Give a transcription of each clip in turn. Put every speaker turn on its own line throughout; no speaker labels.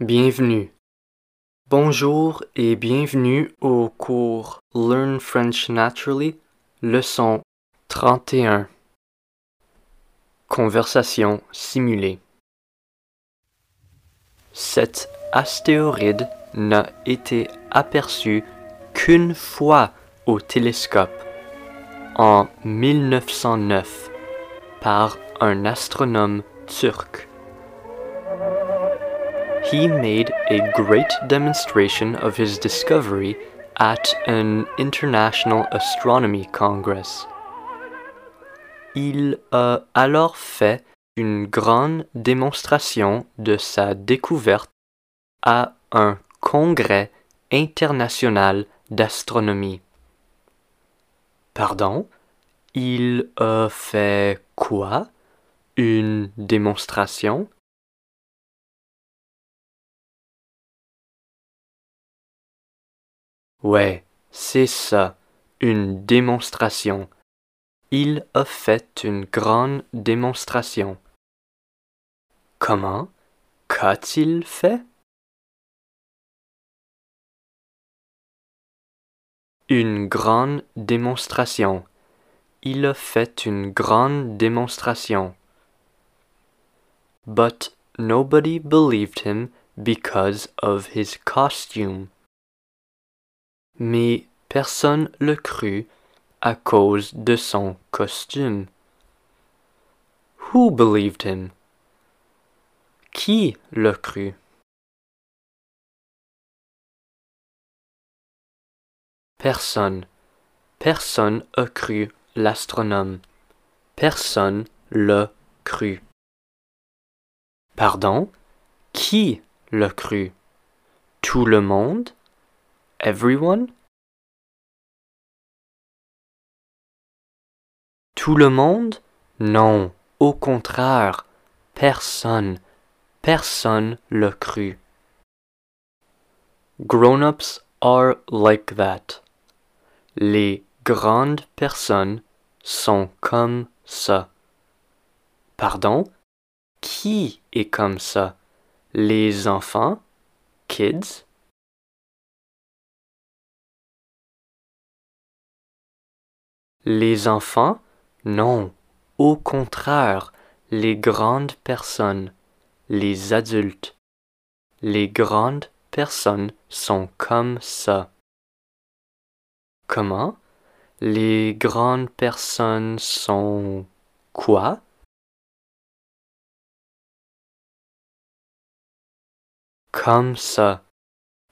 Bienvenue. Bonjour et bienvenue au cours Learn French Naturally, leçon 31. Conversation simulée. Cet astéroïde n'a été aperçu qu'une fois au télescope en 1909 par un astronome turc. He made a great demonstration of his discovery at an International Astronomy Congress. Il a alors fait une grande démonstration de sa découverte à un congrès international d'astronomie. Pardon? Il a fait quoi? Une démonstration? Ouais, c'est ça, une démonstration. Il a fait une grande démonstration. Comment Qu'a-t-il fait? Une grande démonstration. Il a fait une grande démonstration. But nobody believed him because of his costume. Mais personne le crut à cause de son costume. Who believed him? Qui le crut? Personne. Personne a cru l'astronome. Personne l'a cru. Pardon? Qui l'a cru? Tout le monde? Everyone? Tout le monde? Non, au contraire, personne, personne l'a cru. Grown-ups are like that. Les grandes personnes sont comme ça. Pardon? Qui est comme ça? Les enfants? Kids? Les enfants? Non, au contraire, les grandes personnes, les adultes. Les grandes personnes sont comme ça. Comment? Les grandes personnes sont quoi? Comme ça.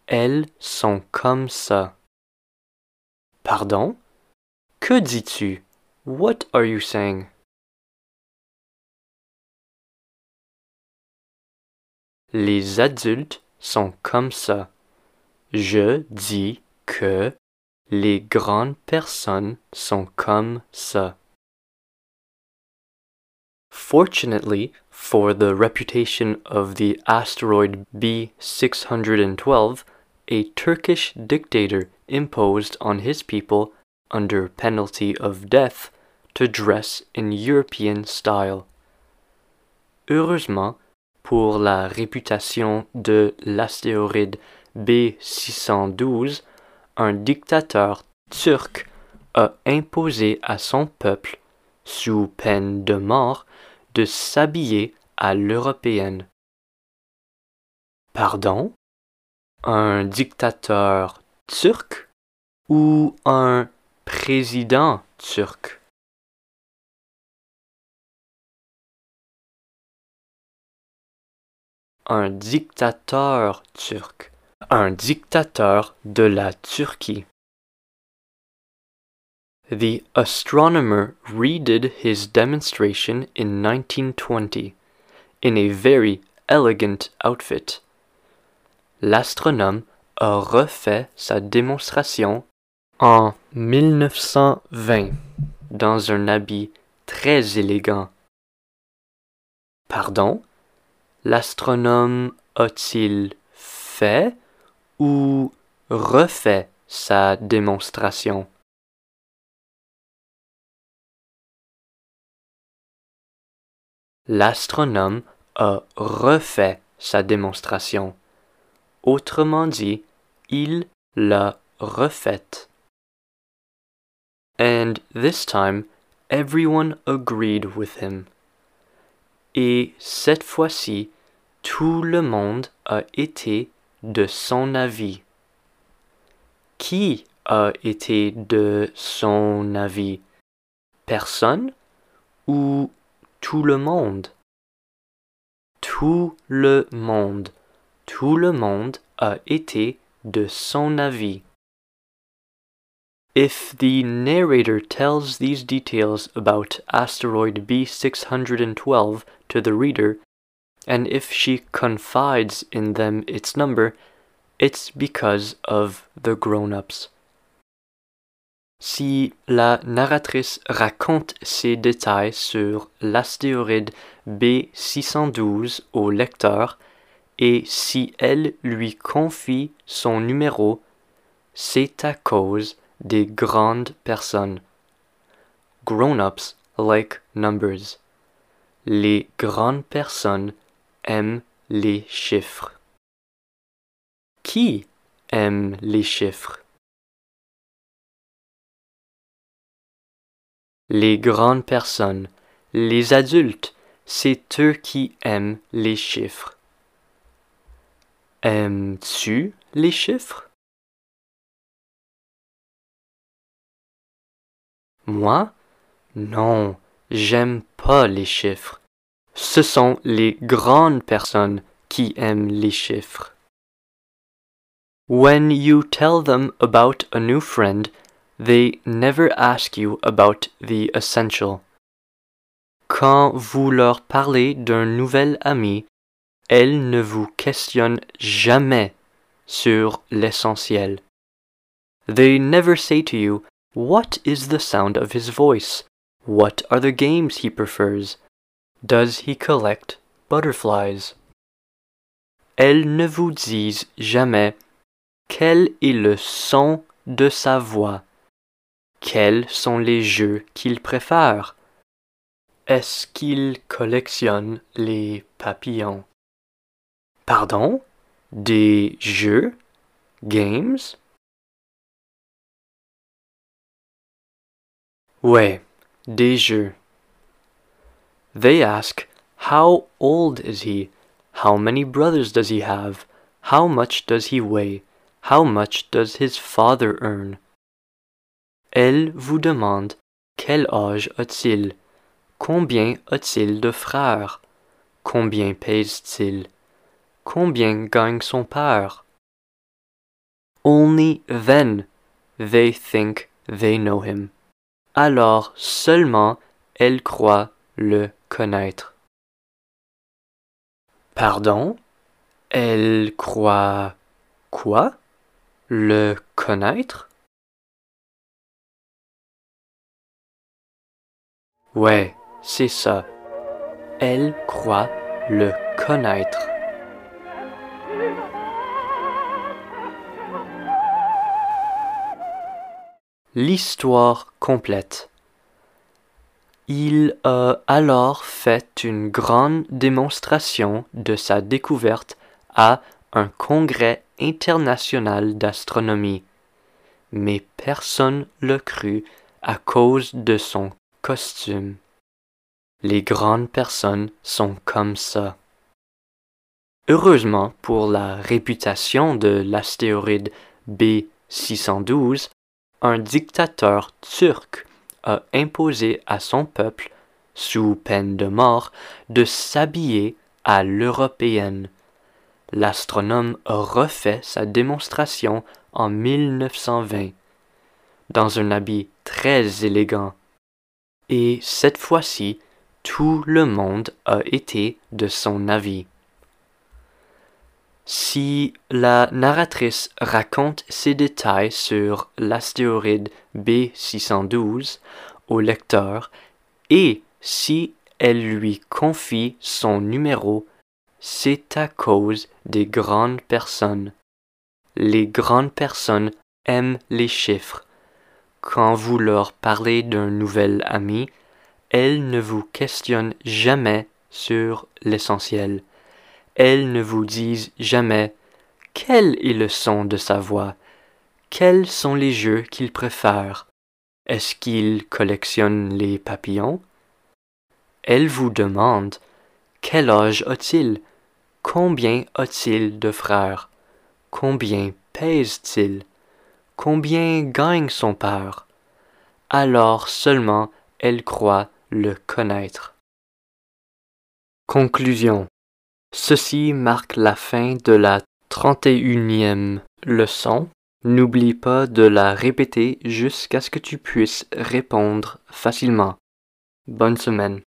Elles sont comme ça. Pardon? Que dis-tu? What are you saying? Les adultes sont comme ça. Je dis que les grandes personnes sont comme ça. Fortunately for the reputation of the asteroid B612, a Turkish dictator imposed on his people, under penalty of death, to dress in European style. Heureusement, pour la réputation de l'astéroïde B612, un dictateur turc a imposé à son peuple, sous peine de mort, de s'habiller à l'européenne. Pardon? Un dictateur turc ou un président turc Un dictateur turc. Un dictateur de la Turquie. The astronomer redid his demonstration in 1920 in a very elegant outfit. L'astronome a refait sa démonstration en 1920 dans un habit très élégant. Pardon? L'astronome a-t-il fait ou refait sa démonstration? L'astronome a refait sa démonstration. Autrement dit, il l'a refaite. And this time, everyone agreed with him. Et cette fois-ci, tout le monde a été de son avis. Qui a été de son avis? Personne ou tout le monde? Tout le monde. Tout le monde a été de son avis. If the narrator tells these details about asteroid B612 to the reader, and if she confides in them its number, it's because of the grown-ups. Si la narratrice raconte ces détails sur l'astéroïde B612 au lecteur, et si elle lui confie son numéro, c'est à cause des grandes personnes. Grown-ups like numbers. Les grandes personnes aiment les chiffres. Qui aime les chiffres? Les grandes personnes, les adultes, c'est eux qui aiment les chiffres. Aimes-tu les chiffres? Moi Non, j'aime pas les chiffres. Ce sont les grandes personnes qui aiment les chiffres. When you tell them about a new friend, they never ask you about the essential. Quand vous leur parlez d'un nouvel ami, elles ne vous questionnent jamais sur l'essentiel. They never say to you, What is the sound of his voice? What are the games he prefers? Does he collect butterflies? Elles ne vous disent jamais quel est le son de sa voix, quels sont les jeux qu'il préfère, est-ce qu'il collectionne les papillons? Pardon? Des jeux? Games? Des jeux. They ask, How old is he? How many brothers does he have? How much does he weigh? How much does his father earn? Elle vous demande, Quel âge a-t-il? Combien a-t-il de frères? Combien pèse-t-il? Combien gagne son père? Only then they think they know him. Alors seulement elle croit le connaître. Pardon? Elle croit quoi? Le connaître? Ouais, c'est ça. Elle croit le connaître. L'histoire complète. Il a alors fait une grande démonstration de sa découverte à un congrès international d'astronomie, mais personne le crut à cause de son costume. Les grandes personnes sont comme ça. Heureusement pour la réputation de l'astéroïde B612, un dictateur turc a imposé à son peuple, sous peine de mort, de s'habiller à l'européenne. L'astronome refait sa démonstration en 1920, dans un habit très élégant. Et cette fois-ci, tout le monde a été de son avis. Si la narratrice raconte ces détails sur l'astéroïde B612 au lecteur et si elle lui confie son numéro, c'est à cause des grandes personnes. Les grandes personnes aiment les chiffres. Quand vous leur parlez d'un nouvel ami, elles ne vous questionnent jamais sur l'essentiel elles ne vous disent jamais Quel est le son de sa voix Quels sont les jeux qu'il préfère. Est-ce qu'il collectionne les papillons? Elle vous demande Quel âge a-t-il? Combien a-t-il de frères? Combien pèse-t-il? Combien gagne son père? Alors seulement elle croit le connaître. Conclusion. Ceci marque la fin de la 31e leçon. N'oublie pas de la répéter jusqu'à ce que tu puisses répondre facilement. Bonne semaine.